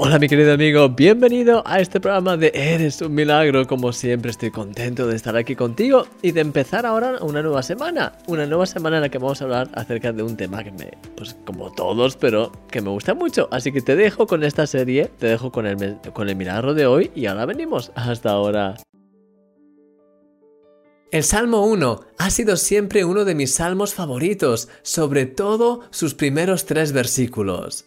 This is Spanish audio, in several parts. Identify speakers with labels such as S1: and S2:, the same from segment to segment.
S1: Hola mi querido amigo, bienvenido a este programa de Eres un milagro. Como siempre estoy contento de estar aquí contigo y de empezar ahora una nueva semana. Una nueva semana en la que vamos a hablar acerca de un tema que me, pues como todos, pero que me gusta mucho. Así que te dejo con esta serie, te dejo con el, con el milagro de hoy y ahora venimos. Hasta ahora. El Salmo 1 ha sido siempre uno de mis salmos favoritos, sobre todo sus primeros tres versículos.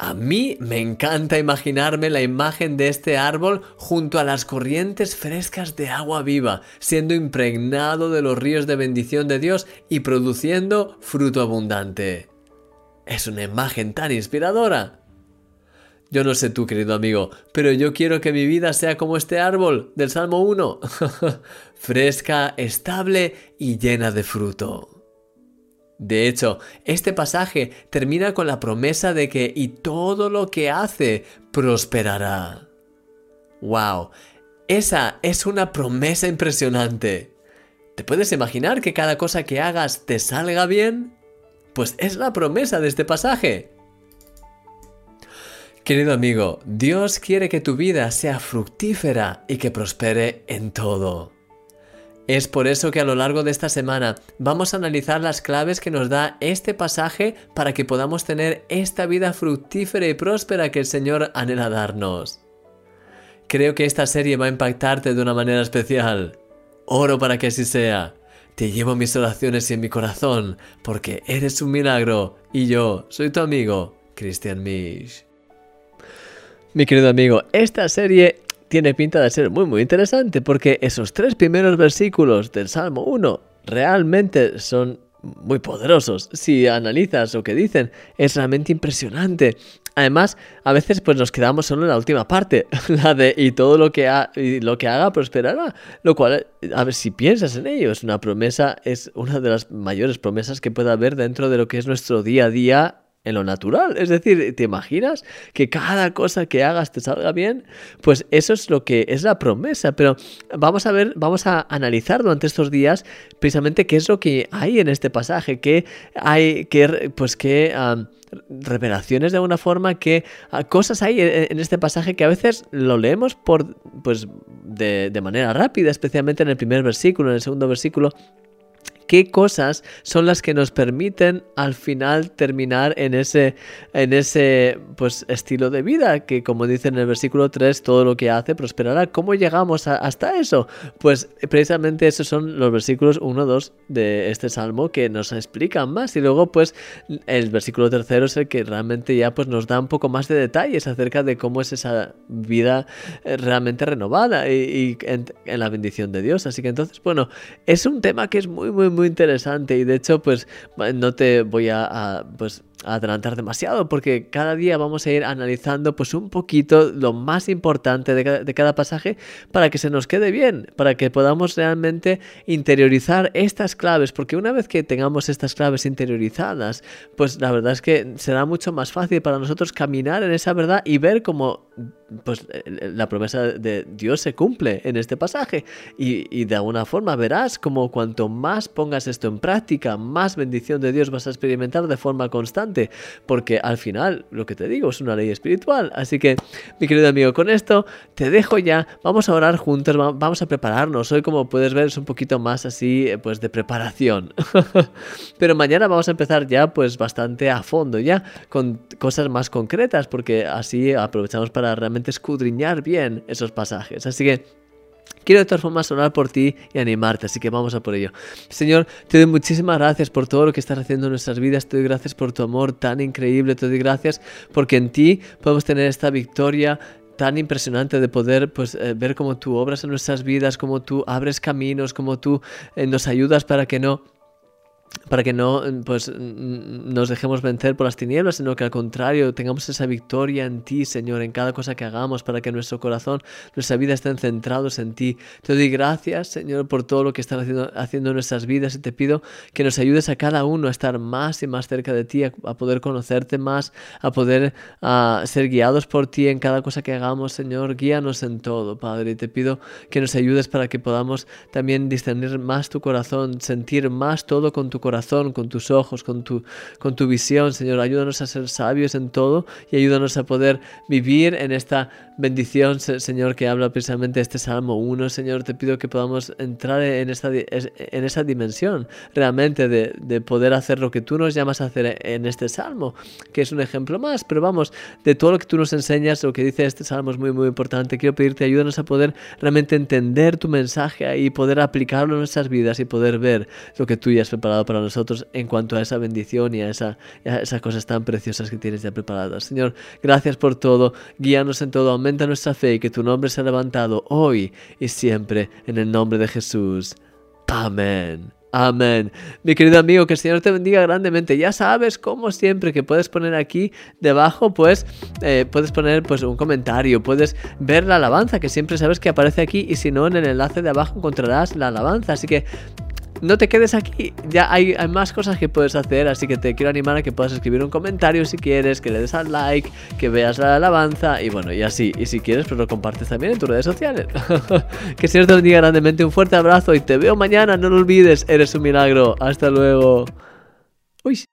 S1: A mí me encanta imaginarme la imagen de este árbol junto a las corrientes frescas de agua viva, siendo impregnado de los ríos de bendición de Dios y produciendo fruto abundante. Es una imagen tan inspiradora. Yo no sé tú, querido amigo, pero yo quiero que mi vida sea como este árbol del Salmo 1, fresca, estable y llena de fruto. De hecho, este pasaje termina con la promesa de que y todo lo que hace prosperará. ¡Wow! Esa es una promesa impresionante. ¿Te puedes imaginar que cada cosa que hagas te salga bien? Pues es la promesa de este pasaje. Querido amigo, Dios quiere que tu vida sea fructífera y que prospere en todo. Es por eso que a lo largo de esta semana vamos a analizar las claves que nos da este pasaje para que podamos tener esta vida fructífera y próspera que el Señor anhela darnos. Creo que esta serie va a impactarte de una manera especial. Oro para que así sea. Te llevo mis oraciones y en mi corazón, porque eres un milagro y yo soy tu amigo, Christian Misch. Mi querido amigo, esta serie tiene pinta de ser muy muy interesante porque esos tres primeros versículos del Salmo 1 realmente son muy poderosos. Si analizas lo que dicen, es realmente impresionante. Además, a veces pues nos quedamos solo en la última parte, la de y todo lo que, lo que haga prosperará, lo cual, a ver, si piensas en ello, es una promesa, es una de las mayores promesas que puede haber dentro de lo que es nuestro día a día en lo natural. Es decir, ¿te imaginas que cada cosa que hagas te salga bien? Pues eso es lo que es la promesa. Pero vamos a ver, vamos a analizar durante estos días precisamente qué es lo que hay en este pasaje, qué hay, qué, pues qué revelaciones de alguna forma, qué cosas hay en, este pasaje que a veces lo leemos por, pues, de, de manera rápida, especialmente en el primer versículo, en el segundo versículo qué cosas son las que nos permiten al final terminar en ese, en ese pues, estilo de vida, que como dice en el versículo 3, todo lo que hace prosperará. ¿Cómo llegamos hasta eso? Pues precisamente esos son los versículos 1, 2 de este salmo que nos explican más y luego pues el versículo tercero es el que realmente ya pues nos da un poco más de detalles acerca de cómo es esa vida eh, realmente renovada y, en, en, la bendición de Dios. Así que entonces, bueno, es un tema que es muy, muy, muy interesante y de hecho pues no te voy a, pues adelantar demasiado porque cada día vamos a ir analizando pues un poquito lo más importante de cada, pasaje para que se nos quede bien, para que podamos realmente interiorizar estas claves, porque una vez que tengamos estas claves interiorizadas, pues la verdad es que será mucho más fácil para nosotros caminar en esa verdad y ver cómo pues la promesa de Dios se cumple en este pasaje y, y de alguna forma verás como cuanto más pongas esto en práctica, más bendición de Dios vas a experimentar de forma constante porque al final, lo que te digo, es una ley espiritual. Así que, mi querido amigo, con esto te dejo ya, vamos a orar juntos, vamos a prepararnos. Hoy, como puedes ver, es un poquito más así, eh, pues de preparación. Pero mañana vamos a empezar ya, pues bastante a fondo, ya, con cosas más concretas, porque así aprovechamos para realmente escudriñar bien esos pasajes. Así que, Quiero de todas formas orar por ti y animarte, así que vamos a por ello. Señor, te doy muchísimas gracias por todo lo que estás haciendo en nuestras vidas, te doy gracias por tu amor tan increíble, te doy gracias porque en ti podemos tener esta victoria tan impresionante de poder pues, eh, ver cómo tú obras en nuestras vidas, cómo tú abres caminos, cómo tú eh, nos ayudas para que no para que no pues, nos dejemos vencer por las tinieblas, sino que al contrario tengamos esa victoria en ti, Señor, en cada cosa que hagamos, para que nuestro corazón, nuestra vida estén centrados en ti. Te doy gracias, Señor, por todo lo que estás haciendo, haciendo en nuestras vidas y te pido que nos ayudes a cada uno a estar más y más cerca de ti, a, poder conocerte más, a poder a ser guiados por ti en cada cosa que hagamos, Señor. Guíanos en todo, Padre, y te pido que nos ayudes para que podamos también discernir más tu corazón, sentir más todo con tu corazón, con tus ojos, con tu, con tu visión, Señor. Ayúdanos a ser sabios en todo y ayúdanos a poder vivir en esta bendición, Señor, que habla precisamente este Salmo 1. Señor, te pido que podamos entrar en, esta, en esa dimensión realmente de, de poder hacer lo que tú nos llamas a hacer en este Salmo, que es un ejemplo más, pero vamos, de todo lo que tú nos enseñas, lo que dice este Salmo es muy, muy importante. Quiero pedirte, ayúdanos a poder realmente entender tu mensaje y poder aplicarlo en nuestras vidas y poder ver lo que tú ya has preparado para nosotros en cuanto a esa bendición y a, esa, esas cosas tan preciosas que tienes ya preparadas. Señor, gracias por todo, guíanos en todo, aumenta nuestra fe y que tu nombre sea levantado hoy y siempre en el nombre de Jesús. Amén. Amén. Mi querido amigo, que el Señor te bendiga grandemente. Ya sabes, como siempre, que puedes poner aquí debajo, pues, eh, puedes poner pues un comentario, puedes ver la alabanza, que siempre sabes que aparece aquí, y si no, en el enlace de abajo encontrarás la alabanza. Así que no te quedes aquí, ya hay, más cosas que puedes hacer, así que te quiero animar a que puedas escribir un comentario si quieres, que le des al like, que veas la alabanza y bueno, y así, y si quieres, pues lo compartes también en tus redes sociales. que Señor te bendiga grandemente, un fuerte abrazo y te veo mañana, no lo olvides, eres un milagro, hasta luego. Uy.